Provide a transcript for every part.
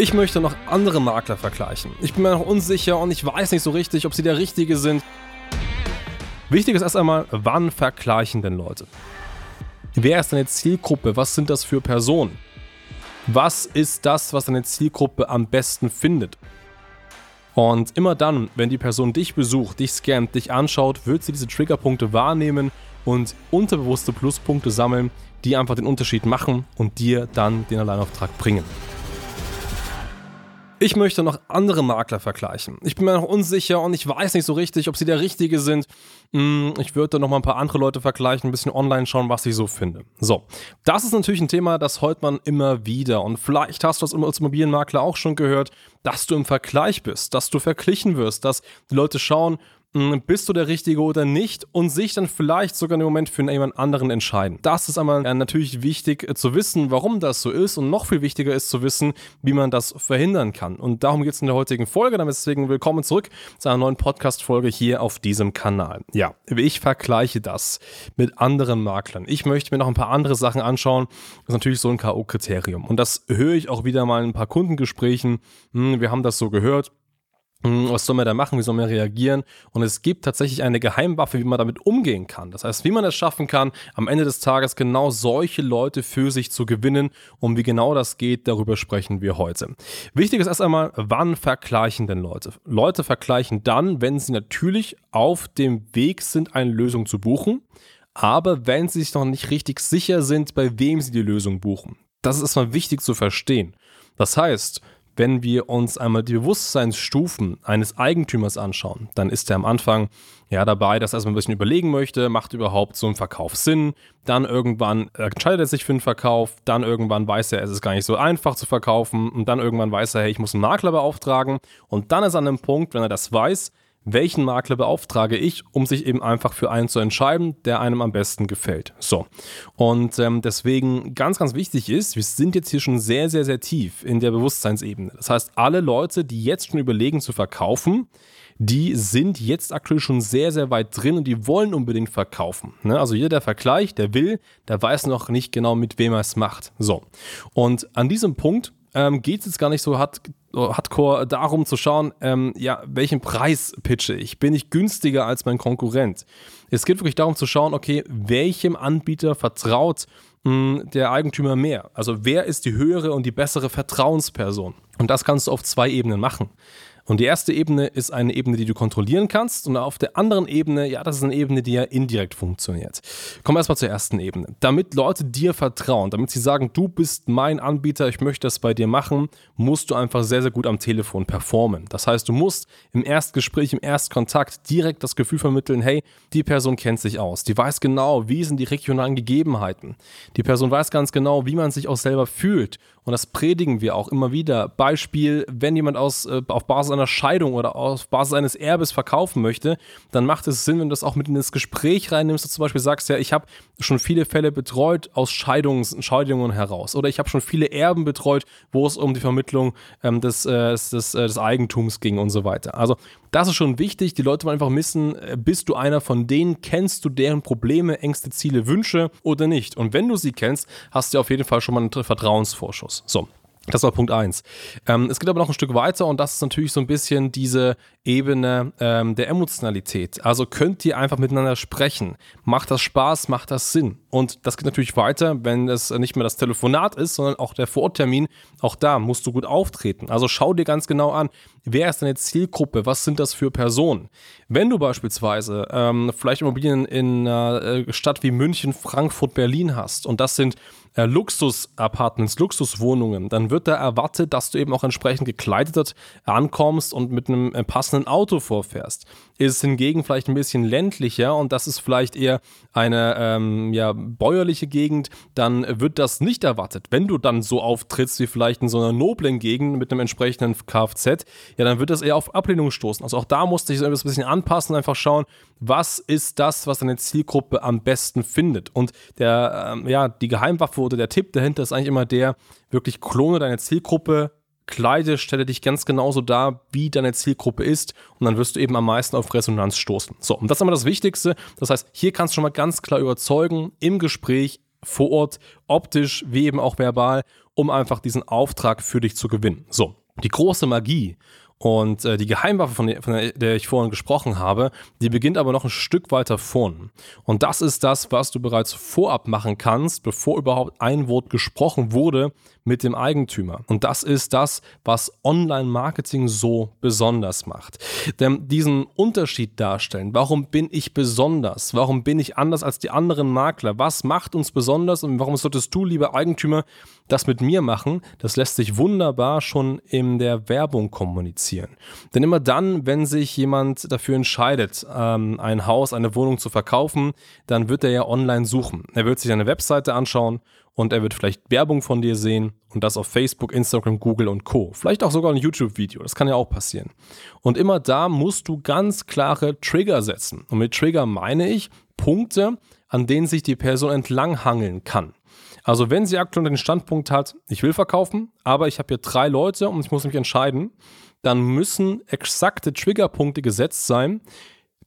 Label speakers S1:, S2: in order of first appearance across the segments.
S1: Ich möchte noch andere Makler vergleichen. Ich bin mir noch unsicher und ich weiß nicht so richtig, ob sie der richtige sind. Wichtig ist erst einmal, wann vergleichen denn Leute? Wer ist deine Zielgruppe? Was sind das für Personen? Was ist das, was deine Zielgruppe am besten findet? Und immer dann, wenn die Person dich besucht, dich scannt, dich anschaut, wird sie diese Triggerpunkte wahrnehmen und unterbewusste Pluspunkte sammeln, die einfach den Unterschied machen und dir dann den Alleinauftrag bringen. Ich möchte noch andere Makler vergleichen. Ich bin mir noch unsicher und ich weiß nicht so richtig, ob sie der richtige sind. Hm, ich würde da noch mal ein paar andere Leute vergleichen, ein bisschen online schauen, was ich so finde. So, das ist natürlich ein Thema, das hört man immer wieder. Und vielleicht hast du das als Immobilienmakler auch schon gehört, dass du im Vergleich bist, dass du verglichen wirst, dass die Leute schauen, bist du der Richtige oder nicht und sich dann vielleicht sogar im Moment für jemand anderen entscheiden. Das ist einmal natürlich wichtig äh, zu wissen, warum das so ist und noch viel wichtiger ist zu wissen, wie man das verhindern kann. Und darum geht es in der heutigen Folge. Deswegen willkommen zurück zu einer neuen Podcast-Folge hier auf diesem Kanal. Ja, ich vergleiche das mit anderen Maklern. Ich möchte mir noch ein paar andere Sachen anschauen. Das ist natürlich so ein K.O.-Kriterium. Und das höre ich auch wieder mal in ein paar Kundengesprächen. Hm, wir haben das so gehört hm, was soll man da machen, wie soll man reagieren? Und es gibt tatsächlich eine Geheimwaffe, wie man damit umgehen kann. Das heißt, wie man es schaffen kann, am Ende des Tages genau solche Leute für sich zu gewinnen. Und wie genau das geht, darüber sprechen wir heute. Wichtig ist erst einmal, wann vergleichen denn Leute? Leute vergleichen dann, wenn sie natürlich auf dem Weg sind, eine Lösung zu buchen, aber wenn sie sich noch nicht richtig sicher sind, bei wem sie die Lösung buchen. Das ist erstmal wichtig zu verstehen. Das heißt, wenn wir uns einmal die Bewusstseinsstufen eines Eigentümers anschauen, dann ist er am Anfang ja dabei, dass er erstmal ein bisschen überlegen möchte, macht überhaupt so ein Verkauf Sinn? Dann irgendwann entscheidet er sich für einen Verkauf, dann irgendwann weiß er, es ist gar nicht so einfach zu verkaufen und dann irgendwann weiß er, hey, ich muss einen Makler beauftragen und dann ist an dem Punkt, wenn er das weiß, welchen Makler beauftrage ich, um sich eben einfach für einen zu entscheiden, der einem am besten gefällt. So. Und ähm, deswegen ganz, ganz wichtig ist, wir sind jetzt hier schon sehr, sehr, sehr tief in der Bewusstseinsebene. Das heißt, alle Leute, die jetzt schon überlegen zu verkaufen, die sind jetzt aktuell schon sehr, sehr weit drin und die wollen unbedingt verkaufen. Ne? Also jeder, der vergleicht, der will, der weiß noch nicht genau, mit wem er es macht. So. Und an diesem Punkt ähm, geht es jetzt gar nicht so hart, hardcore darum zu schauen, ähm, ja, welchen Preis pitche ich? Bin ich günstiger als mein Konkurrent? Es geht wirklich darum zu schauen, okay, welchem Anbieter vertraut mh, hm, der Eigentümer mehr? Also wer ist die höhere und die bessere Vertrauensperson? Und das kannst du auf zwei Ebenen machen. Und die erste Ebene ist eine Ebene, die du kontrollieren kannst. Und auf der anderen Ebene, ja, das ist eine Ebene, die ja indirekt funktioniert. Kommen wir erstmal zur ersten Ebene. Damit Leute dir vertrauen, damit sie sagen, du bist mein Anbieter, ich möchte das bei dir machen, musst du einfach sehr, sehr gut am Telefon performen. Das heißt, du musst im Erstgespräch, im Erstkontakt direkt das Gefühl vermitteln, hey, die Person kennt sich aus. Die weiß genau, wie sind die regionalen Gegebenheiten. Die Person weiß ganz genau, wie man sich auch selber fühlt. Und das predigen wir auch immer wieder. Beispiel, wenn jemand aus, äh, auf Basis einer Scheidung oder auf Basis eines Erbes verkaufen möchte, dann macht es Sinn, wenn du das auch mit in das Gespräch reinnimmst, du zum Beispiel sagst, ja, ich habe schon viele Fälle betreut aus Scheidungs Scheidungen heraus oder ich habe schon viele Erben betreut, wo es um die Vermittlung ähm, des, äh, des, äh, des Eigentums ging und so weiter. Also das ist schon wichtig. Die Leute wollen einfach wissen, äh, bist du einer von denen, kennst du deren Probleme, Ängste, Ziele, Wünsche oder nicht? Und wenn du sie kennst, hast du auf jeden Fall schon mal einen Vertrauensvorschuss. So. Das war Punkt 1. Ähm, es geht aber noch ein Stück weiter und das ist natürlich so ein bisschen diese Ebene ähm, der Emotionalität. Also könnt ihr einfach miteinander sprechen. Macht das Spaß, macht das Sinn. Und das geht natürlich weiter, wenn es nicht mehr das Telefonat ist, sondern auch der Vortermin. Auch da musst du gut auftreten. Also schau dir ganz genau an, wer ist deine Zielgruppe, was sind das für Personen. Wenn du beispielsweise ähm, vielleicht Immobilien in einer äh, Stadt wie München, Frankfurt, Berlin hast und das sind äh, Luxus-Apartments, Luxuswohnungen, dann wird da erwartet, dass du eben auch entsprechend gekleidet ankommst und mit einem äh, passenden Auto vorfährst. Ist hingegen vielleicht ein bisschen ländlicher und das ist vielleicht eher eine ähm, ja, bäuerliche Gegend, dann wird das nicht erwartet. Wenn du dann so auftrittst wie vielleicht in so einer noblen Gegend mit einem entsprechenden Kfz, ja, dann wird das eher auf Ablehnung stoßen. Also auch da musst du dich so ein bisschen anpassen, einfach schauen, was ist das, was deine Zielgruppe am besten findet. Und der, ähm, ja, die Geheimwaffe oder der Tipp dahinter ist eigentlich immer der, wirklich klone deine Zielgruppe, kleide, stelle dich ganz genauso dar, wie deine Zielgruppe ist und dann wirst du eben am meisten auf Resonanz stoßen. So, und das ist immer das Wichtigste. Das heißt, hier kannst du schon mal ganz klar überzeugen im Gespräch, vor Ort, optisch wie eben auch verbal, um einfach diesen Auftrag für dich zu gewinnen. So, die große Magie und äh, die Geheimwaffe, von der, von der ich vorhin gesprochen habe, die beginnt aber noch ein Stück weiter vorn. Und das ist das, was du bereits vorab machen kannst, bevor überhaupt ein Wort gesprochen wurde mit dem Eigentümer. Und das ist das, was Online-Marketing so besonders macht. Denn diesen Unterschied darstellen, warum bin ich besonders? Warum bin ich anders als die anderen Makler? Was macht uns besonders und warum solltest du, lieber Eigentümer, das mit mir machen? Das lässt sich wunderbar schon in der Werbung kommunizieren. Denn immer dann, wenn sich jemand dafür entscheidet, ähm, ein Haus, eine Wohnung zu verkaufen, dann wird er ja online suchen. Er wird sich eine Webseite anschauen und er wird vielleicht Werbung von dir sehen und das auf Facebook, Instagram, Google und Co. Vielleicht auch sogar ein YouTube-Video, das kann ja auch passieren. Und immer da musst du ganz klare Trigger setzen. Und mit Trigger meine ich Punkte, an denen sich die Person entlanghangeln kann. Also wenn sie aktuell den Standpunkt hat, ich will verkaufen, aber ich habe hier drei Leute und ich muss mich entscheiden, dann müssen exakte Triggerpunkte gesetzt sein,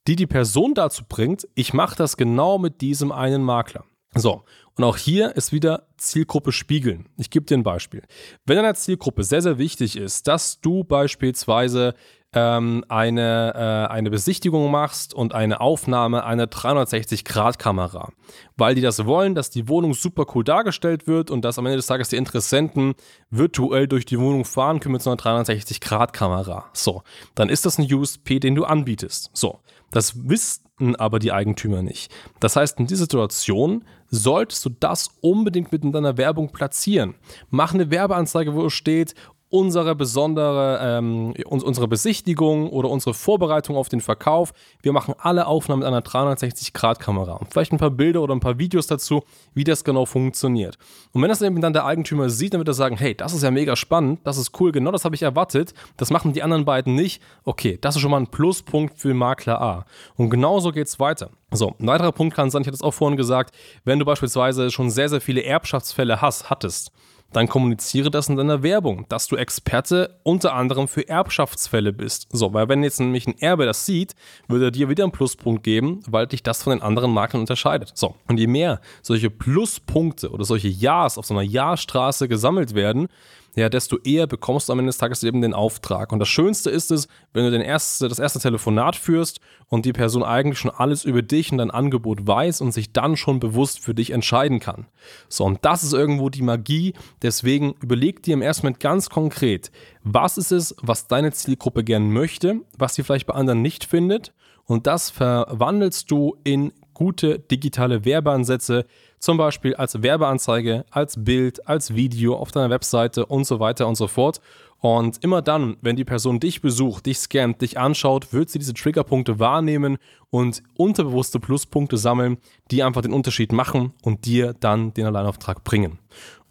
S1: die die Person dazu bringt, ich mache das genau mit diesem einen Makler. So, und auch hier ist wieder Zielgruppe spiegeln. Ich gebe dir ein Beispiel. Wenn deiner Zielgruppe sehr, sehr wichtig ist, dass du beispielsweise ähm, eine, äh, eine Besichtigung machst und eine Aufnahme einer 360-Grad-Kamera, weil die das wollen, dass die Wohnung super cool dargestellt wird und dass am Ende des Tages die Interessenten virtuell durch die Wohnung fahren können mit so einer 360-Grad-Kamera. So, dann ist das ein USP, den du anbietest. So, das wissen aber die Eigentümer nicht. Das heißt, in dieser Situation solltest du das unbedingt mit in deiner Werbung platzieren. Mach eine Werbeanzeige, wo es steht, unsere besondere, ähm, unsere Besichtigung oder unsere Vorbereitung auf den Verkauf. Wir machen alle Aufnahmen mit einer 360-Grad-Kamera. Und vielleicht ein paar Bilder oder ein paar Videos dazu, wie das genau funktioniert. Und wenn das eben dann der Eigentümer sieht, dann wird er sagen, hey, das ist ja mega spannend, das ist cool, genau das habe ich erwartet, das machen die anderen beiden nicht. Okay, das ist schon mal ein Pluspunkt für Makler A. Und genauso geht es weiter. So, ein weiterer Punkt kann sein, ich hatte es auch vorhin gesagt, wenn du beispielsweise schon sehr, sehr viele Erbschaftsfälle hast, hattest, dann kommuniziere das in deiner Werbung, dass du Experte unter anderem für Erbschaftsfälle bist. So, weil wenn jetzt nämlich ein Erbe das sieht, würde er dir wieder einen Pluspunkt geben, weil dich das von den anderen Maklern unterscheidet. So, und je mehr solche Pluspunkte oder solche Ja's auf so einer Ja-Straße gesammelt werden, ja, desto eher bekommst du am Ende des Tages eben den Auftrag. Und das Schönste ist es, wenn du den erste, das erste Telefonat führst und die Person eigentlich schon alles über dich und dein Angebot weiß und sich dann schon bewusst für dich entscheiden kann. So, und das ist irgendwo die Magie. Deswegen überleg dir im ersten Moment ganz konkret, was ist es, was deine Zielgruppe gern möchte, was sie vielleicht bei anderen nicht findet. Und das verwandelst du in gute digitale Werbeansätze, zum Beispiel als Werbeanzeige, als Bild, als Video auf deiner Webseite und so weiter und so fort. Und immer dann, wenn die Person dich besucht, dich scannt, dich anschaut, wird sie diese Triggerpunkte wahrnehmen und unterbewusste Pluspunkte sammeln, die einfach den Unterschied machen und dir dann den Alleinauftrag bringen.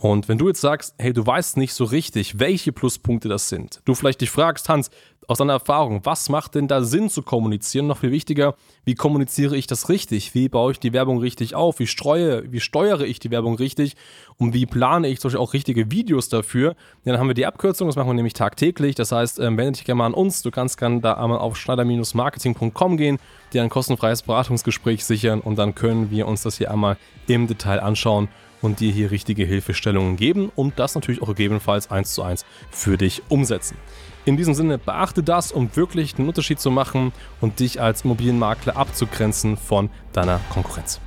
S1: Und wenn du jetzt sagst, hey, du weißt nicht so richtig, welche Pluspunkte das sind, du vielleicht dich fragst, Hans, aus deiner Erfahrung, was macht denn da Sinn zu kommunizieren? Noch viel wichtiger, wie kommuniziere ich das richtig? Wie baue ich die Werbung richtig auf? Wie streue, wie steuere ich die Werbung richtig? Und wie plane ich zum Beispiel auch richtige Videos dafür? Dann haben wir die Abkürzung, das machen wir nämlich tagtäglich. Das heißt, ähm, wende dich gerne mal an uns. Du kannst gerne da einmal auf schneider-marketing.com gehen, dir ein kostenfreies Beratungsgespräch sichern und dann können wir uns das hier einmal im Detail anschauen und dir hier richtige Hilfestellungen geben und das natürlich auch gegebenenfalls eins zu eins für dich umsetzen. In diesem Sinne, beachte das, um wirklich einen Unterschied zu machen und dich als Immobilienmakler abzugrenzen von deiner Konkurrenz.